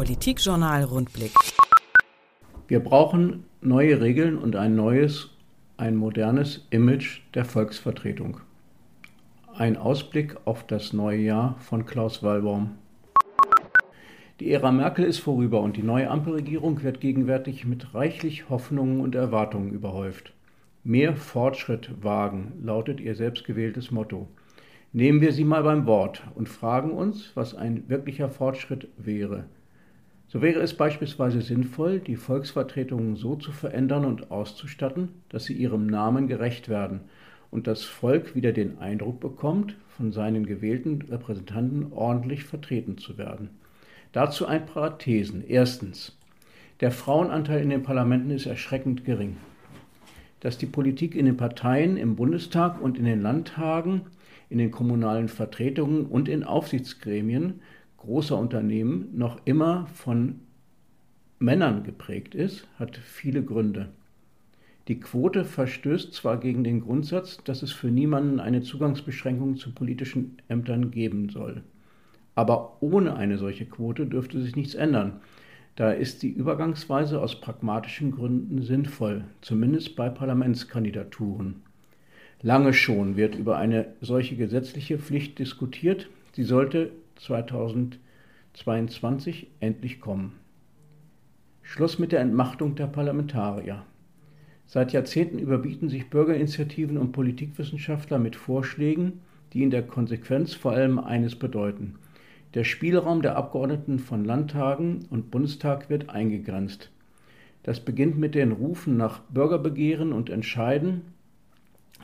Politikjournal Rundblick. Wir brauchen neue Regeln und ein neues, ein modernes Image der Volksvertretung. Ein Ausblick auf das neue Jahr von Klaus Wallbaum. Die Ära Merkel ist vorüber und die neue Ampelregierung wird gegenwärtig mit reichlich Hoffnungen und Erwartungen überhäuft. Mehr Fortschritt wagen lautet ihr selbstgewähltes Motto. Nehmen wir sie mal beim Wort und fragen uns, was ein wirklicher Fortschritt wäre. So wäre es beispielsweise sinnvoll, die Volksvertretungen so zu verändern und auszustatten, dass sie ihrem Namen gerecht werden und das Volk wieder den Eindruck bekommt, von seinen gewählten Repräsentanten ordentlich vertreten zu werden. Dazu ein paar Thesen. Erstens. Der Frauenanteil in den Parlamenten ist erschreckend gering. Dass die Politik in den Parteien, im Bundestag und in den Landtagen, in den kommunalen Vertretungen und in Aufsichtsgremien großer Unternehmen noch immer von Männern geprägt ist, hat viele Gründe. Die Quote verstößt zwar gegen den Grundsatz, dass es für niemanden eine Zugangsbeschränkung zu politischen Ämtern geben soll. Aber ohne eine solche Quote dürfte sich nichts ändern. Da ist die Übergangsweise aus pragmatischen Gründen sinnvoll, zumindest bei Parlamentskandidaturen. Lange schon wird über eine solche gesetzliche Pflicht diskutiert. Sie sollte 2022 endlich kommen. Schluss mit der Entmachtung der Parlamentarier. Seit Jahrzehnten überbieten sich Bürgerinitiativen und Politikwissenschaftler mit Vorschlägen, die in der Konsequenz vor allem eines bedeuten. Der Spielraum der Abgeordneten von Landtagen und Bundestag wird eingegrenzt. Das beginnt mit den Rufen nach Bürgerbegehren und Entscheiden,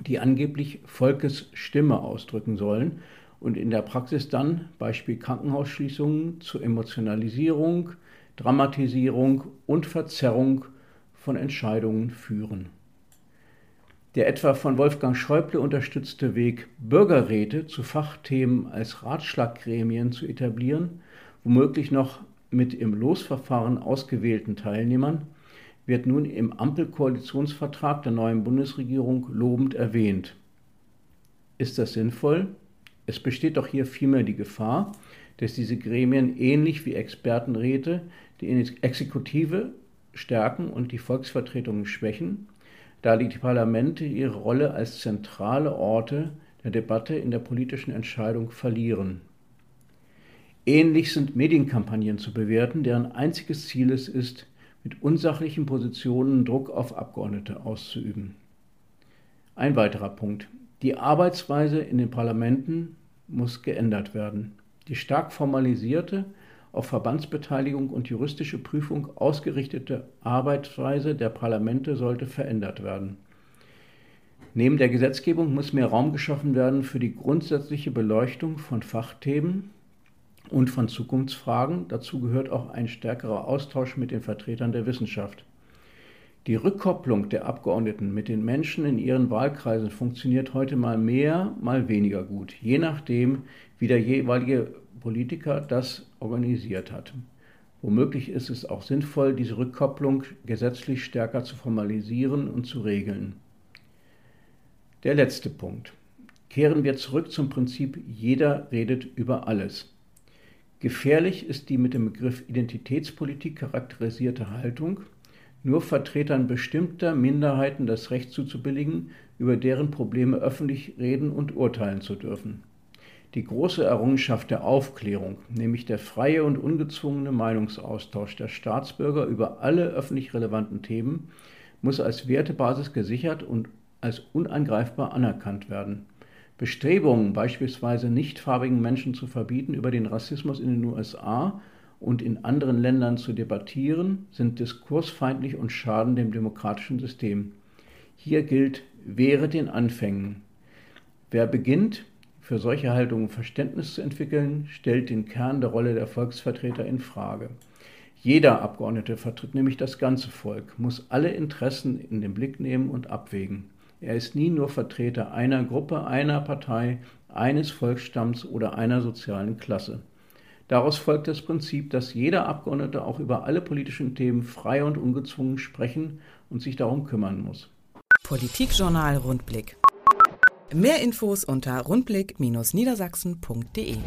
die angeblich Volkes Stimme ausdrücken sollen und in der Praxis dann, Beispiel Krankenhausschließungen, zu Emotionalisierung, Dramatisierung und Verzerrung von Entscheidungen führen. Der etwa von Wolfgang Schäuble unterstützte Weg, Bürgerräte zu Fachthemen als Ratschlaggremien zu etablieren, womöglich noch mit im Losverfahren ausgewählten Teilnehmern, wird nun im Ampelkoalitionsvertrag der neuen Bundesregierung lobend erwähnt. Ist das sinnvoll? Es besteht doch hier vielmehr die Gefahr, dass diese Gremien ähnlich wie Expertenräte die Exekutive stärken und die Volksvertretungen schwächen da die Parlamente ihre Rolle als zentrale Orte der Debatte in der politischen Entscheidung verlieren. Ähnlich sind Medienkampagnen zu bewerten, deren einziges Ziel es ist, mit unsachlichen Positionen Druck auf Abgeordnete auszuüben. Ein weiterer Punkt. Die Arbeitsweise in den Parlamenten muss geändert werden. Die stark formalisierte auf Verbandsbeteiligung und juristische Prüfung ausgerichtete Arbeitsweise der Parlamente sollte verändert werden. Neben der Gesetzgebung muss mehr Raum geschaffen werden für die grundsätzliche Beleuchtung von Fachthemen und von Zukunftsfragen. Dazu gehört auch ein stärkerer Austausch mit den Vertretern der Wissenschaft. Die Rückkopplung der Abgeordneten mit den Menschen in ihren Wahlkreisen funktioniert heute mal mehr, mal weniger gut, je nachdem, wie der jeweilige Politiker das organisiert hat. Womöglich ist es auch sinnvoll, diese Rückkopplung gesetzlich stärker zu formalisieren und zu regeln. Der letzte Punkt. Kehren wir zurück zum Prinzip, jeder redet über alles. Gefährlich ist die mit dem Begriff Identitätspolitik charakterisierte Haltung, nur Vertretern bestimmter Minderheiten das Recht zuzubilligen, über deren Probleme öffentlich reden und urteilen zu dürfen. Die große Errungenschaft der Aufklärung, nämlich der freie und ungezwungene Meinungsaustausch der Staatsbürger über alle öffentlich relevanten Themen, muss als Wertebasis gesichert und als unangreifbar anerkannt werden. Bestrebungen, beispielsweise nichtfarbigen Menschen zu verbieten, über den Rassismus in den USA und in anderen Ländern zu debattieren, sind diskursfeindlich und schaden dem demokratischen System. Hier gilt, wehre den Anfängen. Wer beginnt, für solche Haltungen Verständnis zu entwickeln, stellt den Kern der Rolle der Volksvertreter in Frage. Jeder Abgeordnete vertritt nämlich das ganze Volk, muss alle Interessen in den Blick nehmen und abwägen. Er ist nie nur Vertreter einer Gruppe, einer Partei, eines Volksstamms oder einer sozialen Klasse. Daraus folgt das Prinzip, dass jeder Abgeordnete auch über alle politischen Themen frei und ungezwungen sprechen und sich darum kümmern muss. Politikjournal Rundblick. Mehr Infos unter rundblick-niedersachsen.de